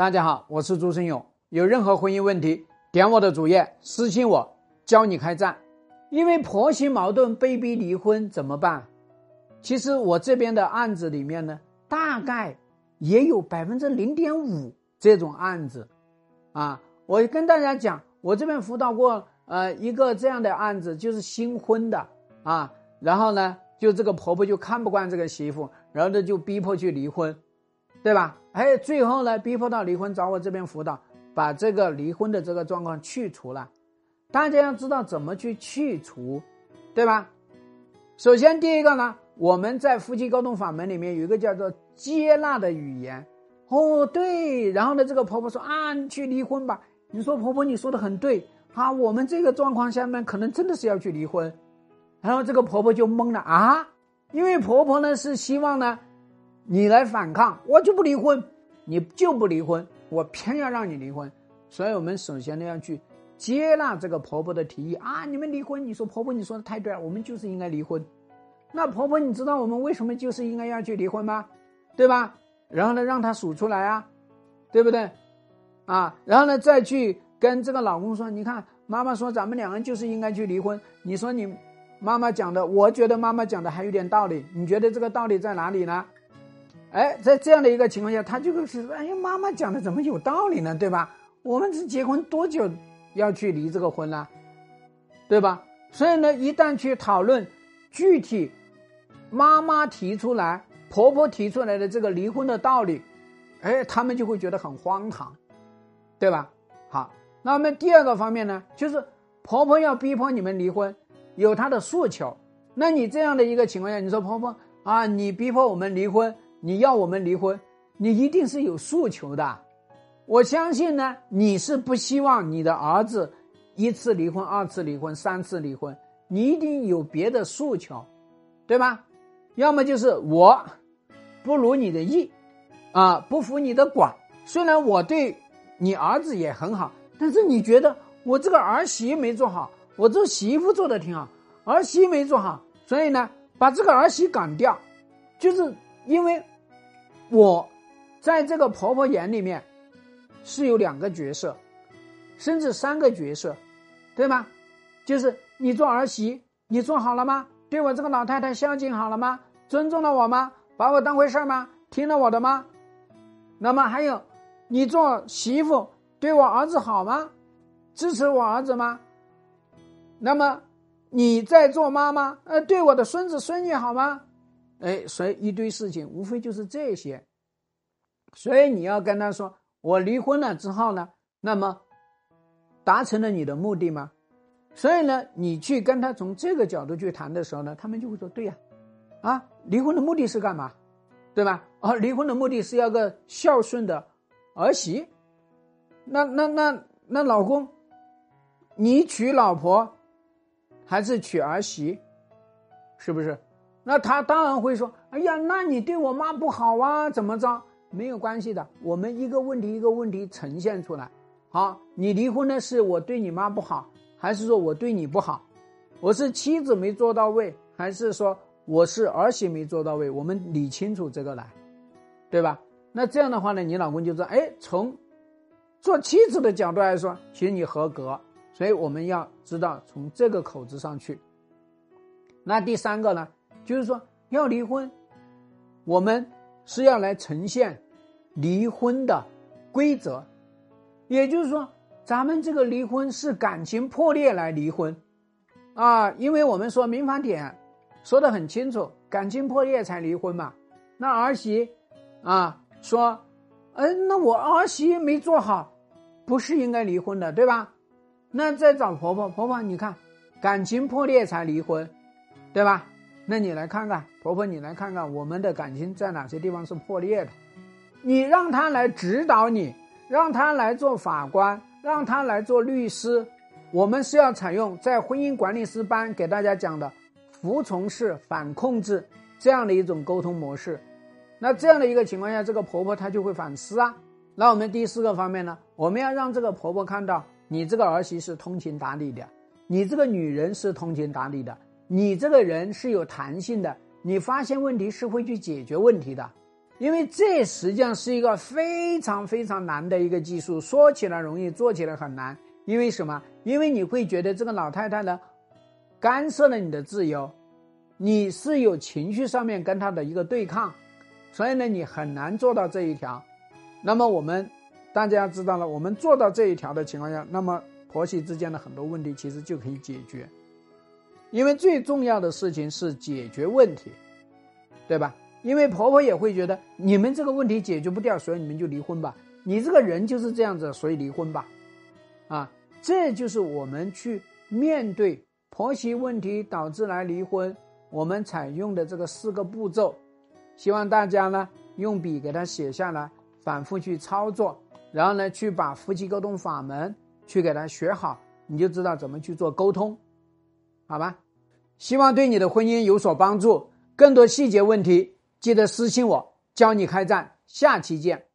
大家好，我是朱生勇。有任何婚姻问题，点我的主页私信我，教你开战。因为婆媳矛盾被逼离婚怎么办？其实我这边的案子里面呢，大概也有百分之零点五这种案子。啊，我跟大家讲，我这边辅导过呃一个这样的案子，就是新婚的啊，然后呢，就这个婆婆就看不惯这个媳妇，然后呢就逼迫去离婚。对吧？哎，最后呢，逼迫到离婚，找我这边辅导，把这个离婚的这个状况去除了。大家要知道怎么去去除，对吧？首先，第一个呢，我们在夫妻沟通法门里面有一个叫做接纳的语言。哦，对。然后呢，这个婆婆说啊，你去离婚吧。你说婆婆，你说的很对啊。我们这个状况下面可能真的是要去离婚。然后这个婆婆就懵了啊，因为婆婆呢是希望呢。你来反抗，我就不离婚，你就不离婚，我偏要让你离婚。所以，我们首先呢要去接纳这个婆婆的提议啊！你们离婚，你说婆婆你说的太对了，我们就是应该离婚。那婆婆，你知道我们为什么就是应该要去离婚吗？对吧？然后呢，让她数出来啊，对不对？啊，然后呢，再去跟这个老公说，你看妈妈说咱们两个人就是应该去离婚。你说你妈妈讲的，我觉得妈妈讲的还有点道理，你觉得这个道理在哪里呢？哎，在这样的一个情况下，他就是哎呀，妈妈讲的怎么有道理呢？对吧？我们是结婚多久要去离这个婚呢？对吧？所以呢，一旦去讨论具体妈妈提出来、婆婆提出来的这个离婚的道理，哎，他们就会觉得很荒唐，对吧？好，那么第二个方面呢，就是婆婆要逼迫你们离婚，有她的诉求。那你这样的一个情况下，你说婆婆啊，你逼迫我们离婚。你要我们离婚，你一定是有诉求的。我相信呢，你是不希望你的儿子一次离婚、二次离婚、三次离婚，你一定有别的诉求，对吧？要么就是我不如你的意，啊，不服你的管。虽然我对你儿子也很好，但是你觉得我这个儿媳没做好，我这媳妇做的挺好，儿媳没做好，所以呢，把这个儿媳赶掉，就是因为。我，在这个婆婆眼里面，是有两个角色，甚至三个角色，对吗？就是你做儿媳，你做好了吗？对我这个老太太孝敬好了吗？尊重了我吗？把我当回事吗？听了我的吗？那么还有，你做媳妇，对我儿子好吗？支持我儿子吗？那么你在做妈妈，呃，对我的孙子孙女好吗？哎，所以一堆事情，无非就是这些，所以你要跟他说，我离婚了之后呢，那么达成了你的目的吗？所以呢，你去跟他从这个角度去谈的时候呢，他们就会说，对呀，啊，离婚的目的是干嘛？对吧？啊，离婚的目的是要个孝顺的儿媳，那那那那老公，你娶老婆还是娶儿媳？是不是？那他当然会说：“哎呀，那你对我妈不好啊？怎么着？没有关系的，我们一个问题一个问题呈现出来。好，你离婚的是我对你妈不好，还是说我对你不好？我是妻子没做到位，还是说我是儿媳没做到位？我们理清楚这个来，对吧？那这样的话呢，你老公就说：哎，从做妻子的角度来说，其实你合格。所以我们要知道从这个口子上去。那第三个呢？”就是说要离婚，我们是要来呈现离婚的规则，也就是说，咱们这个离婚是感情破裂来离婚，啊，因为我们说民法典说的很清楚，感情破裂才离婚嘛。那儿媳啊说，嗯，那我儿媳没做好，不是应该离婚的，对吧？那再找婆婆，婆婆你看，感情破裂才离婚，对吧？那你来看看，婆婆，你来看看我们的感情在哪些地方是破裂的？你让他来指导你，让他来做法官，让他来做律师。我们是要采用在婚姻管理师班给大家讲的服从式反控制这样的一种沟通模式。那这样的一个情况下，这个婆婆她就会反思啊。那我们第四个方面呢，我们要让这个婆婆看到你这个儿媳是通情达理的，你这个女人是通情达理的。你这个人是有弹性的，你发现问题是会去解决问题的，因为这实际上是一个非常非常难的一个技术，说起来容易，做起来很难。因为什么？因为你会觉得这个老太太呢，干涉了你的自由，你是有情绪上面跟她的一个对抗，所以呢，你很难做到这一条。那么我们大家知道了，我们做到这一条的情况下，那么婆媳之间的很多问题其实就可以解决。因为最重要的事情是解决问题，对吧？因为婆婆也会觉得你们这个问题解决不掉，所以你们就离婚吧。你这个人就是这样子，所以离婚吧。啊，这就是我们去面对婆媳问题导致来离婚，我们采用的这个四个步骤。希望大家呢用笔给它写下来，反复去操作，然后呢去把夫妻沟通法门去给它学好，你就知道怎么去做沟通，好吧？希望对你的婚姻有所帮助。更多细节问题。记得私信我，教你开战。下期见。